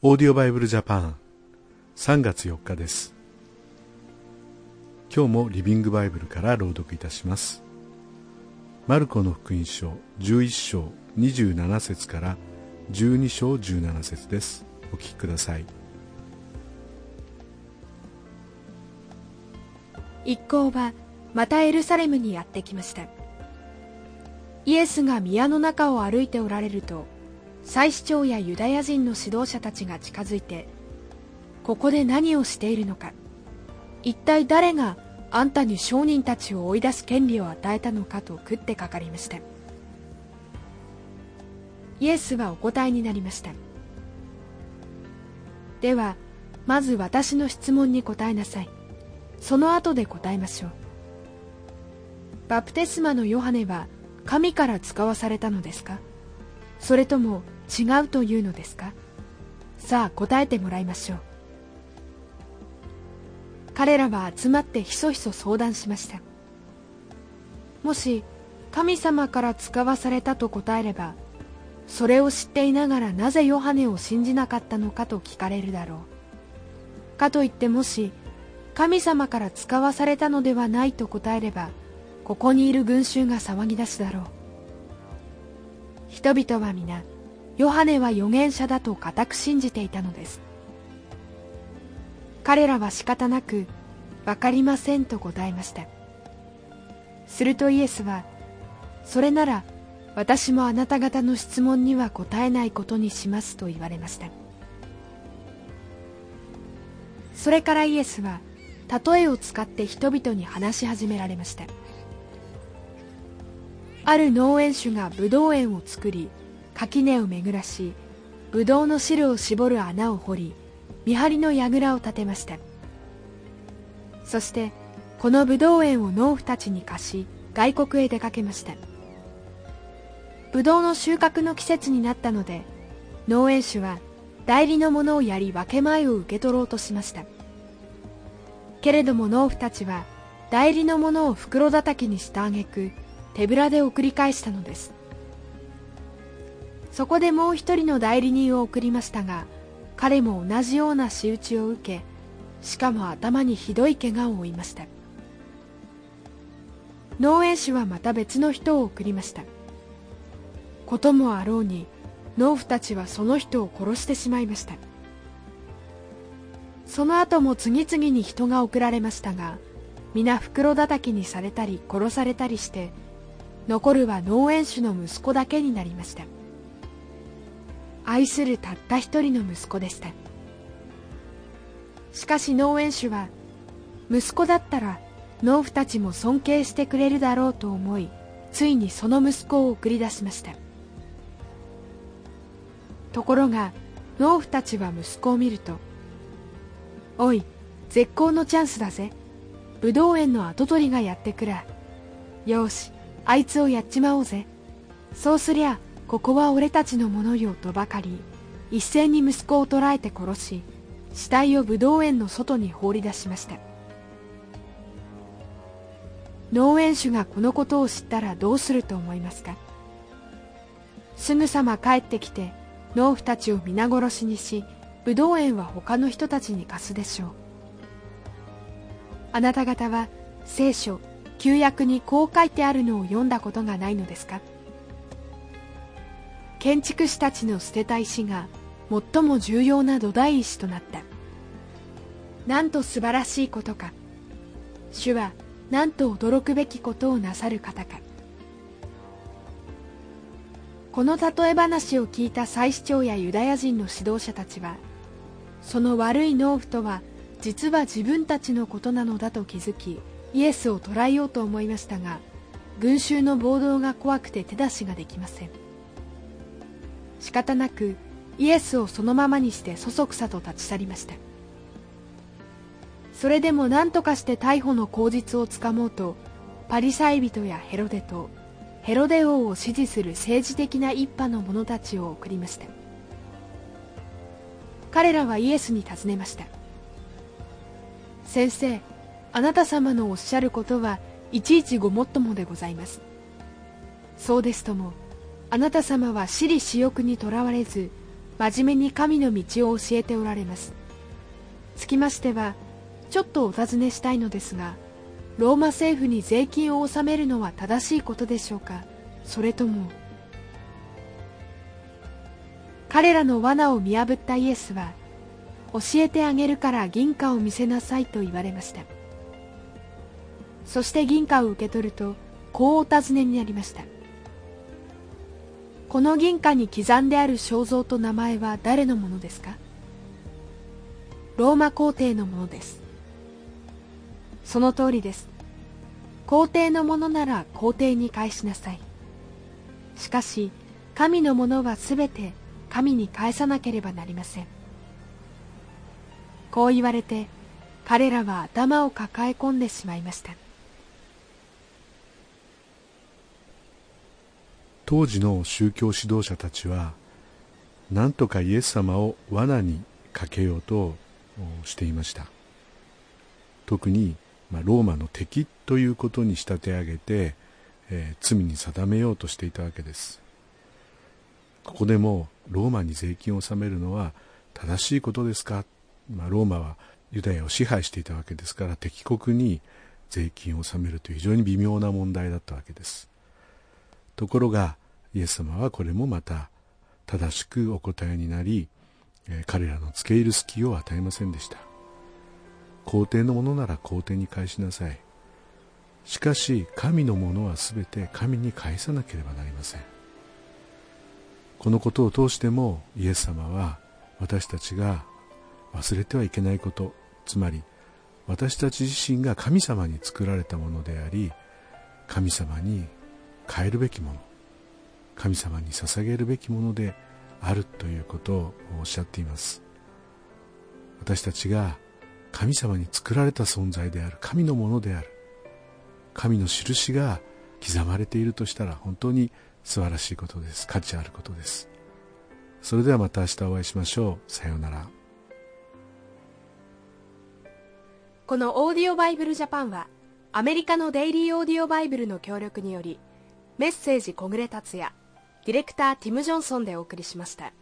オーディオバイブルジャパン。3月4日です。今日もリビングバイブルから朗読いたします。マルコの福音書11章27節から12章17節です。お聞きください。一行はまたエルサレムにやってきました。イエスが宮の中を歩いておられると祭司長やユダヤ人の指導者たちが近づいてここで何をしているのか。一体誰があんたに商人たちを追い出す権利を与えたのかと食ってかかりました。イエスはお答えになりました。ではまず私の質問に答えなさい。その後で答えましょう。バプテスマのヨハネは神から使わされたのですか？それとも違うというのですか？さあ答えてもらいましょう。彼らは集まってひそひそ相談しました。もし神様から使わされたと答えればそれを知っていながらなぜヨハネを信じなかったのかと聞かれるだろう。かといってもし神様から使わされたのではないと答えればここにいる群衆が騒ぎ出すだろう。人々は皆ヨハネは預言者だと固く信じていたのです。彼らは仕方なく分かりませんと答えました。するとイエスはそれなら私もあなた方の質問には答えないことにしますと言われました。それからイエスは例えを使って人々に話し始められました。ある農園主がブドウ園を作り垣根を巡らしブドウの汁を絞る穴を掘り見張りの櫓を建てました。そしてこのブドウ園を農夫たちに貸し外国へ出かけました。ブドウの収穫の季節になったので農園主は代理のものをやり分け前を受け取ろうとしました。けれども農夫たちは代理のものを袋叩きにしたあげく手ぶらで送り返したのです。そこでもう一人の代理人を送りましたが彼も同じような仕打ちを受けしかも頭にひどい怪我を負いました。農園主はまた別の人を送りました。こともあろうに農夫たちはその人を殺してしまいました。その後も次々に人が送られましたが皆袋叩きにされたり殺されたりして残るは農園主の息子だけになりました。愛するたった一人の息子でした。しかし農園主は息子だったら農夫たちも尊敬してくれるだろうと思いついにその息子を送り出しました。ところが農夫たちは息子を見ると「おい絶好のチャンスだぜ。ブドウ園の跡取りがやってくらよしあいつをやっちまおうぜ。そうすりゃここは俺たちのものよとばかり。一斉に息子を捕らえて殺し死体を武道園の外に放り出しました。農園主がこのことを知ったらどうすると思いますか？すぐさま帰ってきて農夫たちを皆殺しにし武道園は他の人たちに貸すでしょう。あなた方は聖書旧約にこう書いてあるのを読んだことがないのですか？建築士たちの捨てた石が最も重要な土台石となった。なんと素晴らしいことか。主はなんと驚くべきことをなさる方か。この例え話を聞いた祭司長やユダヤ人の指導者たちはその悪い農夫とは実は自分たちのことなのだと気づきイエスを捕らえようと思いましたが群衆の暴動が怖くて手出しができません。仕方なくイエスをそのままにしてそそくさと立ち去りました。それでも何とかして逮捕の口実をつかもうとパリサイ人やヘロデとヘロデ王を支持する政治的な一派の者たちを送りました。彼らはイエスに尋ねました。先生あなた様のおっしゃることはいちいちごもっともでございます。そうですともあなた様は私利私欲にとらわれず真面目に神の道を教えておられます。つきましてはちょっとお尋ねしたいのですがローマ政府に税金を納めるのは正しいことでしょうか？それとも彼らの罠を見破ったイエスは教えてあげるから銀貨を見せなさいと言われました。そして銀貨を受け取るとこうお尋ねになりました。この銀貨に刻んである肖像と名前は誰のものですか？ローマ皇帝のものです。その通りです。皇帝のものなら皇帝に返しなさい。しかし神のものはすべて神に返さなければなりません。こう言われて彼らは頭を抱え込んでしまいました。当時の宗教指導者たちは何とかイエス様を罠にかけようとしていました。特に、まあ、ローマの敵ということに仕立て上げて、えー、罪に定めようとしていたわけです。ここでもローマに税金を納めるのは正しいことですか、まあ、ローマはユダヤを支配していたわけですから敵国に税金を納めるという非常に微妙な問題だったわけです。ところがイエス様はこれもまた正しくお答えになり彼らの付け入る隙を与えませんでした。皇帝のものなら皇帝に返しなさい。しかし神のものは全て神に返さなければなりません。このことを通してもイエス様は私たちが忘れてはいけないことつまり私たち自身が神様に作られたものであり神様に変えるべきもの神様に捧げるべきものであるということをおっしゃっています。私たちが神様に作られた存在である神のものである神の印が刻まれているとしたら本当に素晴らしいことです。価値あることです。それではまた明日お会いしましょう。さようなら。このオーディオバイブルジャパンはアメリカのデイリーオーディオバイブルの協力によりメッセージ小暮達也ディレクターティム・ジョンソンでお送りしました。